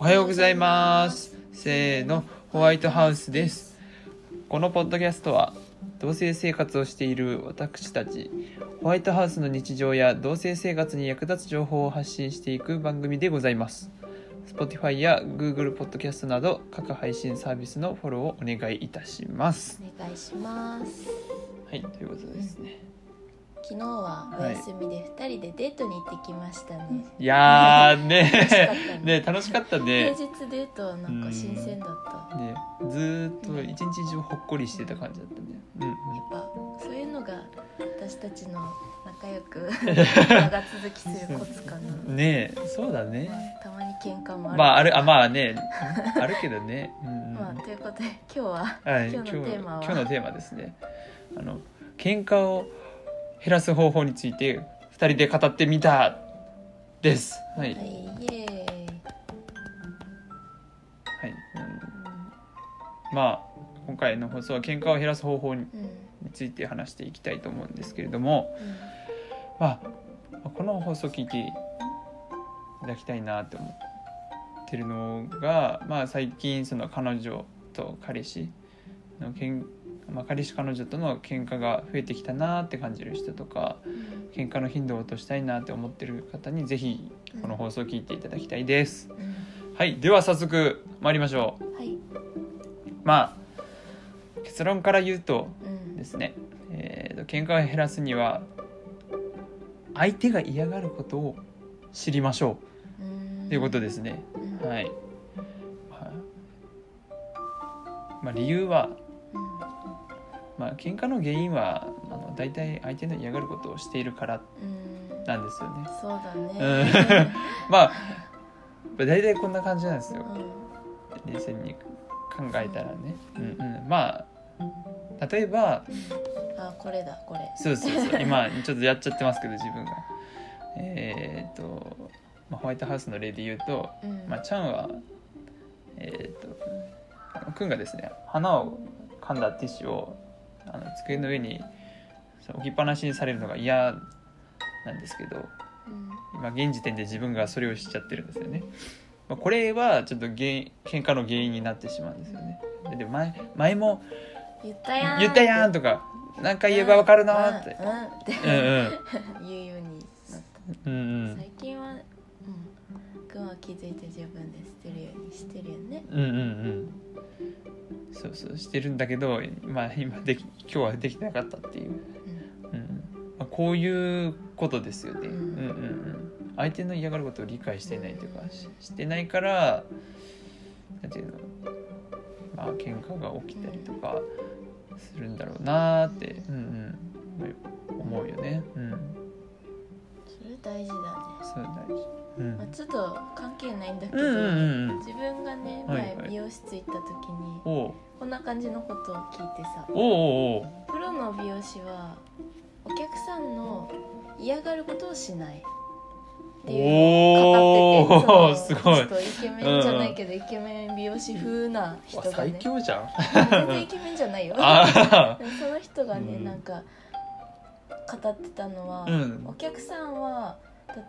おはようございます。せーの。ホワイトハウスです。このポッドキャストは同性生活をしている私たちホワイトハウスの日常や同性生活に役立つ情報を発信していく番組でございます。Spotify や Google ポッドキャストなど各配信サービスのフォローをお願いいたします。お願いします。はいということですね昨日はお休みで二人でデートに行ってきましたね、いやーね。ね。ね楽しかったね。平日デートはなんか新鮮だった、ねずーっと一日中ほっこりしてた感じだったね。うん。うんやっぱそういうのが私たちの仲良く 長続きするコツかな、ねえそうだまね。あ、たまに喧嘩もある。まああるあまあね。あるけどね、うんうん。まあということで今日ははい、今日のテーマは？今日のテーマですね。あの喧嘩を減らす方法について二人で語ってみたです。はい、はいうん、まあ今回の放送は喧嘩を減らす方法について話していきたいと思うんですけれども、まあ、この放送を聞いていただきたいなって思ってるのが、まあ、最近その彼女と彼氏のけん、まあ、彼氏彼女との喧嘩が増えてきたなって感じる人とかうん喧嘩の頻度を落としたいなって思ってる方にぜひこの放送を聞いていただきたいです。うんはい、では早速参りましょう。はいまあ結論から言うとうんですね、えーと喧嘩を減らすには相手が嫌がることを知りましょうんうということですね。うんはい。まあ、まあ、理由は、うんまあ喧嘩の原因はあの大体相手の嫌がることをしているからうん。なんですよね。そうだうん。ね まあ大体こんな感じなんですよ。う冷静に考えたらね。うん。うん、まあ例えばん。あこれだこれ。そうそうそう。今ちょっとやっちゃってますけど自分が。えーっと、まあ、ホワイトハウスの例で言うと、うん。まあ、ちゃんはえーっとくんがですね花を噛んだティッシュをあの机の上に置きっぱなしにされるのが嫌なんですけどうん。今現時点で自分がそれをしちゃってるんですよね、まあ、これはちょっと喧嘩の原因になってしまうんですよね。でで前前も言ったやん。言ったやんとか何回言えばわかるのって。うんうんってうんうん。言うようになっうんうん。た最近はうん。くんは気づいて自分で捨てるようにしてるよね。うんうんうんそうそうしてるんだけどまあ今でき今日はできてなかったっていう、うん。うんまあ、こういうことですよね、ううんん、うんうん。相手の嫌がることを理解していないというかししてないからなんていうの。まあ喧嘩が起きたりとかするんだろうなーって、うんうん、思うよね。うん大事だね。そう大事。うん。まあちょっと関係ないんだけどうんうんうんうん。自分がね前美容室行った時にこんな感じのことを聞いてさ。おプロの美容師はお客さんの嫌がることをしない。っていうのを語っててすごい。ちょっとイケメンじゃないけど、イケメン美容師風な人がわ最ね強じゃん。全然イケメンじゃないよ。その人がね、うん。なんか語ってたのは、うん。お客さんは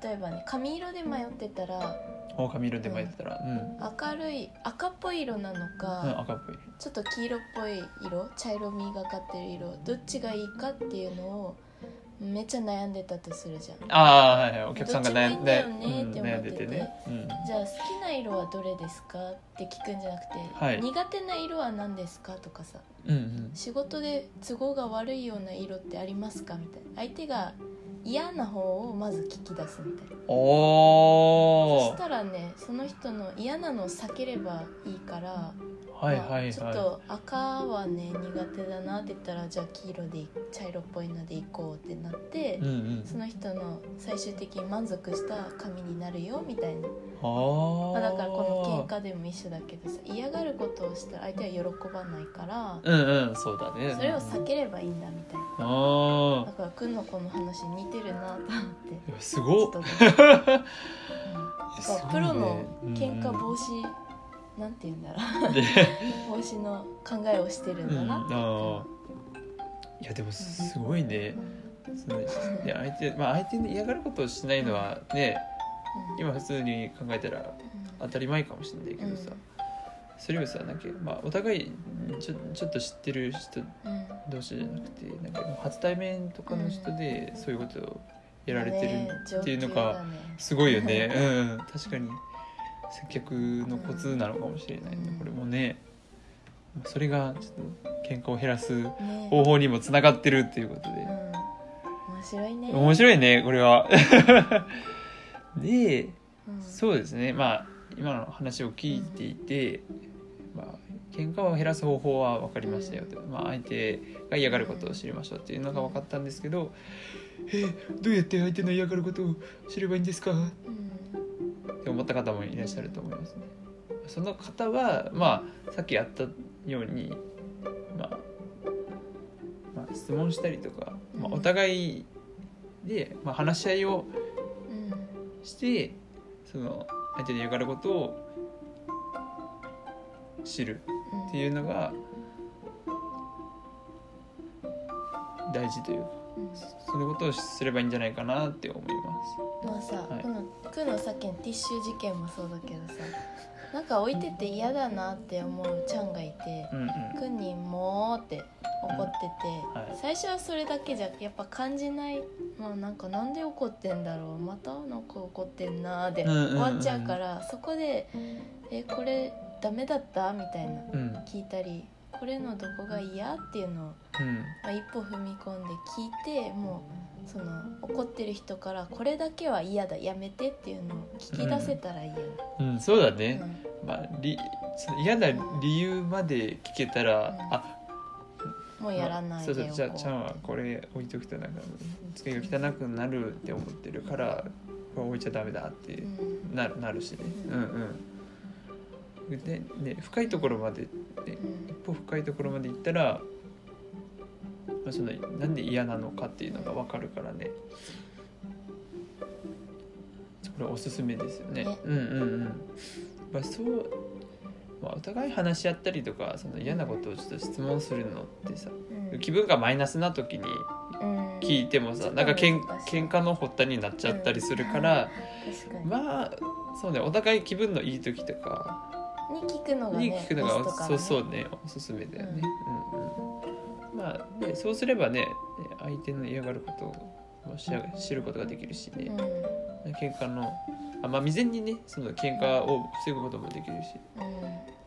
例えばね髪色で迷ってたらあ髪色で巻いてたら。うん、明るい赤っぽい色なのうん、か、赤っぽいちょっと黄色っぽい色茶色みがかってる色どっちがいいかっていうのをめっちゃ悩んでたとするじゃん。ああはいはい。お客さんが悩んで。悩んでてね、うん、じゃあ好きな色はどれですかって聞くんじゃなくて、はい。苦手な色は何ですかとかさ。うんうん。仕事で都合が悪いような色ってありますかみたいな。相手が嫌な方をまず聞き出すみたいな。そしたらねその人の嫌なのを避ければいいから、はいはいはい。まあちょっと赤はね苦手だなって言ったらじゃあ黄色でい茶色っぽいのでいこうってなって、うんうん。その人の最終的に満足した髪になるよみたいな、あー。まあ、だからこの喧嘩でも一緒だけどさ嫌がることをしたら相手は喜ばないからうんうんそうだね。それを避ければいいんだみたいな。あだからくんのこの話似てるなと思って。あすごっ。うプロの喧嘩防止、なんて言うんだろう。で 防止の考えをしてるんだなって、いやでもすごいね。そので相手まあ相手に嫌がることをしないのはね今普通に考えたら当たり前かもしれないけどさ、それをさなんか、まあ、お互いちょちょっと知ってる人うん。同士じゃなくてなんか初対面とかの人でそういうことをやられてねるっていうのがすごいよね、うん。うん、確かに接客のコツなのかもしれないね、うん。これもね。それがちょっと喧嘩を減らすね。方法にもつながってるっていうことで、うん。面白いね。面白いねこれは。でうん。そうですね。まあ今の話を聞いていて、まあ喧嘩を減らす方法は分かりましたよと、まあ、相手が嫌がることを知りましょうっていうのが分かったんですけど「えどうやって相手の嫌がることを知ればいいんですか?」うんって思った方もいらっしゃると思いますね。その方はまあさっきやったように、まあ、まあ質問したりとか、まあ、うんお互いで、まあ、話し合いをうんしてその相手の嫌がることを知る。うん。っていうのが大事というか。うん。そのことをすればいいんじゃないかなって思います。まあさ、はい。このくのさっきのティッシュ事件もそうだけどさ。なんか置いてて嫌だなって思うちゃんがいてうんうん。くんにもーって怒ってて、はい。最初はそれだけじゃやっぱ感じない。まあなんかなんで怒ってんだろう。またなんか怒ってんなーでうんうんうん。終わっちゃうから、そこで「えこれダメだった?」みたいなうん。聞いたり「これのどこが嫌?」っていうのを、うん。まあ、一歩踏み込んで聞いてもうその怒ってる人から「これだけは嫌だやめて」っていうのを聞き出せたらいいよね。うん、そうだうん。ね、まあ、りその嫌な理由まで聞けたら、うん。あもうやらないでそうそうじゃあちゃんはこれ置いとくとなんか机が汚くなるって思ってるからこれ置いちゃダメだってうん。ななるしね。ううんんうんでね深いところまで、ね、うん一歩深いところまで行ったら、まあ、そのなんで嫌なのかっていうのが分かるからね。これおすすめですよね。ね。うんうんうん。まあそうまあ、お互い話し合ったりとかその嫌なことをちょっと質問するのってさうん。気分がマイナスな時にうん。聞いてもさ、ちょっとなんかけん喧嘩の発端になっちゃったりするから、確かに、まあそうねお互い気分のいい時とかに聞くのがねに聞くのが、ねそうそうねおすすめだよね、うん。うんまあねそうすればね相手の嫌がることを知ら知ることができるしね、喧嘩のあまあ未然にねその喧嘩を防ぐこともできるし。う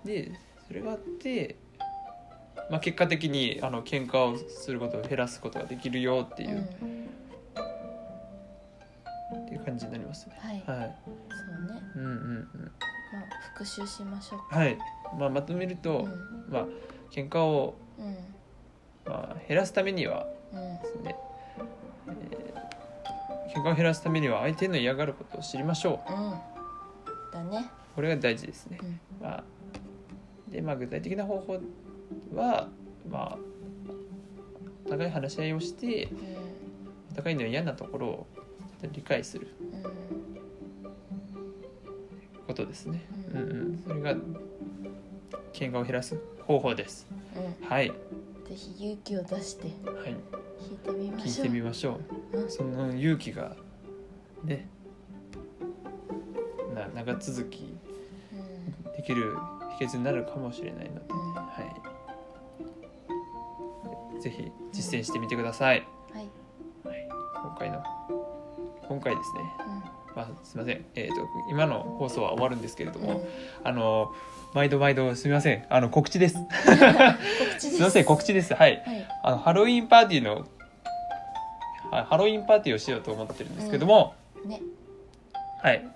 ん。でそれがあって、まあ、結果的にあの喧嘩をすることを減らすことができるよっていう,、うん。うんっていう感じになりますね。はい、はい、そうね。うんうんうん。まあ復習しましょうか。はい。まあ、まとめると、うん。まあ喧嘩を、うん。まあ、減らすためにはうん。ですね、えー喧嘩を減らすためには相手の嫌がることを知りましょう。うん。だね。これが大事ですね、うん。まあ、でまあ具体的な方法はまあお互い話し合いをしてうん。お互いの嫌なところを理解することですね、ううんん。うん、それが喧嘩を減らす方法です。うん。はい、ぜひ勇気を出してはい、聞いてみましょう。聞いてみましょう。うん。その勇気がねな長続きうん。できる秘訣になるかもしれないので、うん。はい、ぜひ実践してみてください、はい。はい、今回の今回ですね、うまあ、すみません、えー、と今の放送は終わるんですけれども、んうん。あの毎度毎度すみません。あの告知です。す。すみません告知です。はい。はい。あのハロウィンパーティーのはいハロウィンパーティーをしようと思ってるんですけども、ね。はい。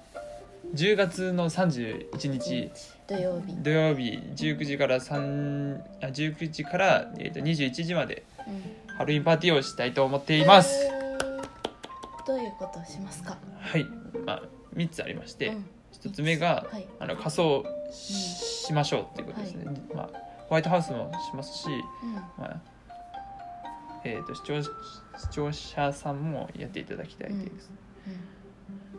10月の31日。土曜日。土曜日19時から3あ19時から、えー、と21時までうん。ハロウィンパーティーをしたいと思っています、えーどういうことをしますか？はい、まあ、3つありまして、うん。1つ目が、はい。あの仮装し,、しましょうっていうことですね、まあ、ホワイトハウスもしますし、うん。まあえー、と視聴視聴者さんもやっていただきたいです、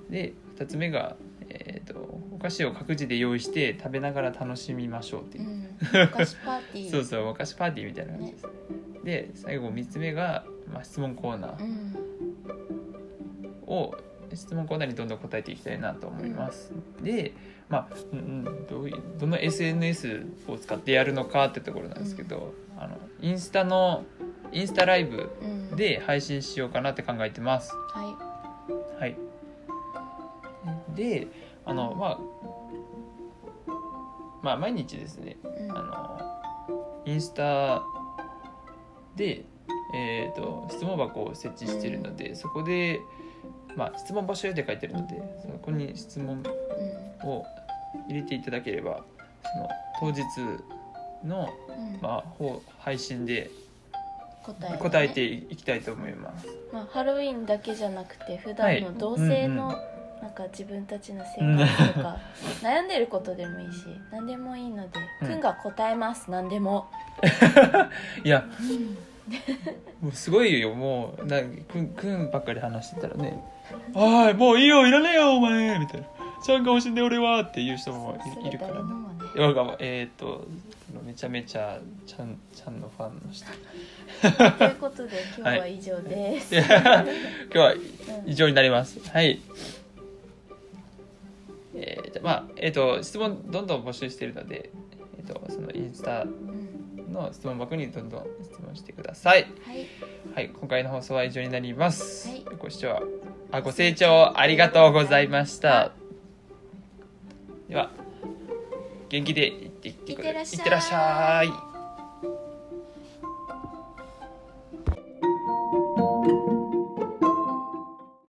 で2つ目が、えー、とお菓子を各自で用意して食べながら楽しみましょうっていう。う、ん。お菓子パーティー。そうそうお菓子パーティーみたいな感じです、で最後3つ目が、まあ、質問コーナー。うんを、質問コーナーにどんどん答えていきたいなと思います。で、まあ、うんどういどの SNS を使ってやるのかってところなんですけど、あのインスタのインスタライブうんで配信しようかなって考えてます。ははい。で、あのまあまあ毎日ですね、いうんあのインスタで、えー、と質問箱を設置しているので、そこで、まあ、質問募集って書いてるのでそこに質問うんを入れていただければその当日の、うん。まあ、配信で答え,、ね、答えていきたいと思います。まあ、ハロウィンだけじゃなくて普段の同性のなんか自分たちの生活とか 悩んでることでもいいし何でもいいので、うん。くんが答えます何でも、いやもうすごいよもうなくんくんばっかり話してたらね「おいもういいよいらねえよお前」みたいな「ちゃんが欲しいんで俺は」っていう人もそいいるからね。れ誰の。もね。わがまえっ、とめちゃめちゃちゃんちゃんのファンの人。ということで 今日は以上です、いや 今日はうん。以上になります。はい。えーじゃあまあえっ、と質問どんどん募集しているので、えー、とそのインスタうん。の質問箱にどんどん質問してください。はい。はい今回の放送は以上になります、はい。ご視聴あご清聴ありがとうございました。では元気でいっていってくいってらっしゃい。いってらっしゃい